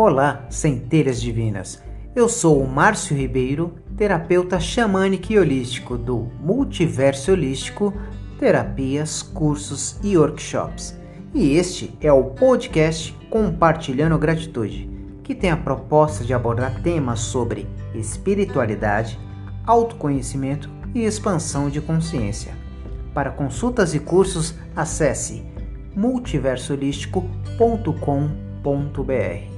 Olá, centelhas divinas. Eu sou o Márcio Ribeiro, terapeuta xamânico e holístico do Multiverso Holístico, terapias, cursos e workshops. E este é o podcast Compartilhando Gratitude, que tem a proposta de abordar temas sobre espiritualidade, autoconhecimento e expansão de consciência. Para consultas e cursos, acesse multiversoholístico.com.br.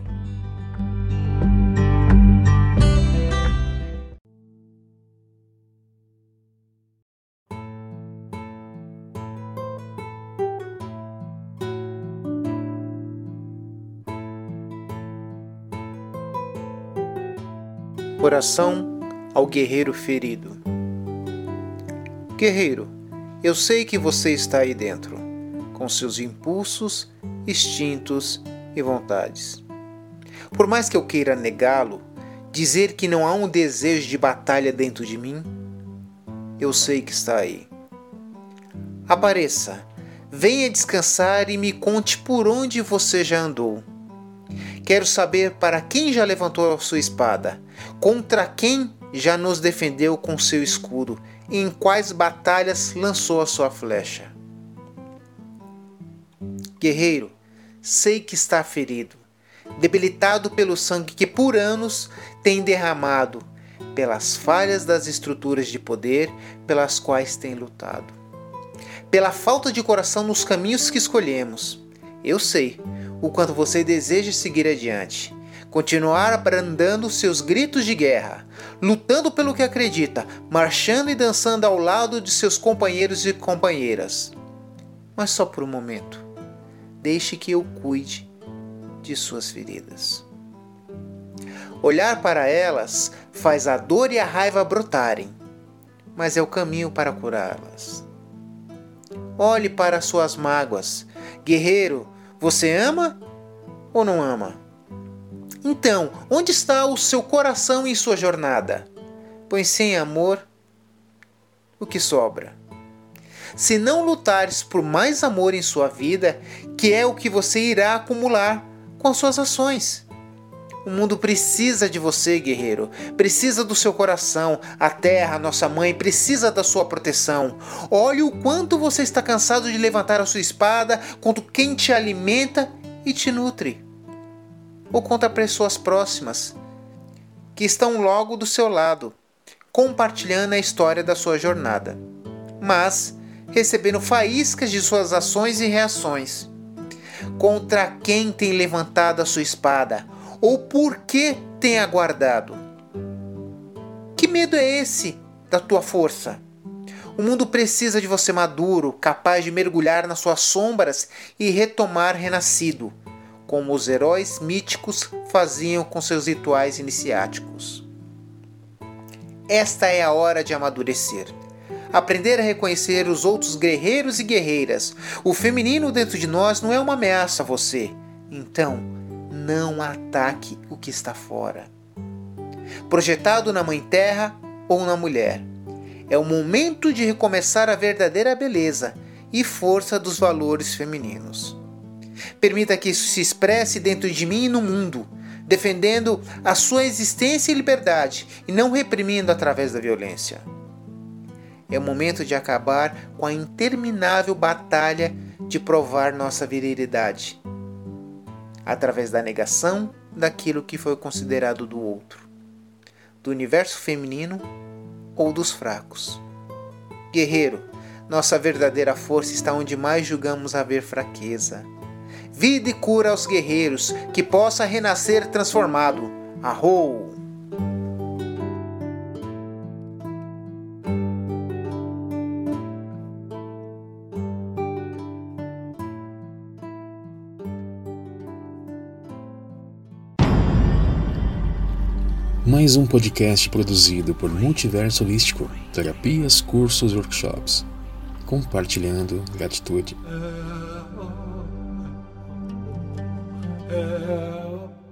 Oração ao guerreiro ferido. Guerreiro, eu sei que você está aí dentro, com seus impulsos, instintos e vontades. Por mais que eu queira negá-lo, dizer que não há um desejo de batalha dentro de mim, eu sei que está aí. Apareça, venha descansar e me conte por onde você já andou. Quero saber para quem já levantou a sua espada, contra quem já nos defendeu com seu escudo, e em quais batalhas lançou a sua flecha. Guerreiro, sei que está ferido, debilitado pelo sangue que por anos tem derramado, pelas falhas das estruturas de poder pelas quais tem lutado, pela falta de coração nos caminhos que escolhemos. Eu sei o quanto você deseja seguir adiante. Continuar abrandando seus gritos de guerra, lutando pelo que acredita, marchando e dançando ao lado de seus companheiros e companheiras. Mas só por um momento. Deixe que eu cuide de suas feridas. Olhar para elas faz a dor e a raiva brotarem, mas é o caminho para curá-las. Olhe para suas mágoas. Guerreiro, você ama ou não ama? Então, onde está o seu coração em sua jornada? Pois sem amor, o que sobra? Se não lutares por mais amor em sua vida, que é o que você irá acumular com suas ações. O mundo precisa de você, guerreiro. Precisa do seu coração. A terra, nossa mãe, precisa da sua proteção. Olhe o quanto você está cansado de levantar a sua espada contra quem te alimenta e te nutre. Ou contra pessoas próximas que estão logo do seu lado, compartilhando a história da sua jornada, mas recebendo faíscas de suas ações e reações. Contra quem tem levantado a sua espada? Ou por que tem aguardado? Que medo é esse da tua força? O mundo precisa de você maduro, capaz de mergulhar nas suas sombras e retomar renascido, como os heróis míticos faziam com seus rituais iniciáticos. Esta é a hora de amadurecer. Aprender a reconhecer os outros guerreiros e guerreiras. O feminino dentro de nós não é uma ameaça a você. Então, não ataque o que está fora. Projetado na Mãe Terra ou na mulher, é o momento de recomeçar a verdadeira beleza e força dos valores femininos. Permita que isso se expresse dentro de mim e no mundo, defendendo a sua existência e liberdade e não reprimindo através da violência. É o momento de acabar com a interminável batalha de provar nossa virilidade através da negação daquilo que foi considerado do outro, do universo feminino ou dos fracos. Guerreiro, nossa verdadeira força está onde mais julgamos haver fraqueza. Vida e cura aos guerreiros, que possa renascer transformado. Arrou! Mais um podcast produzido por Multiverso Holístico, terapias, cursos, workshops. Compartilhando gratitude. É,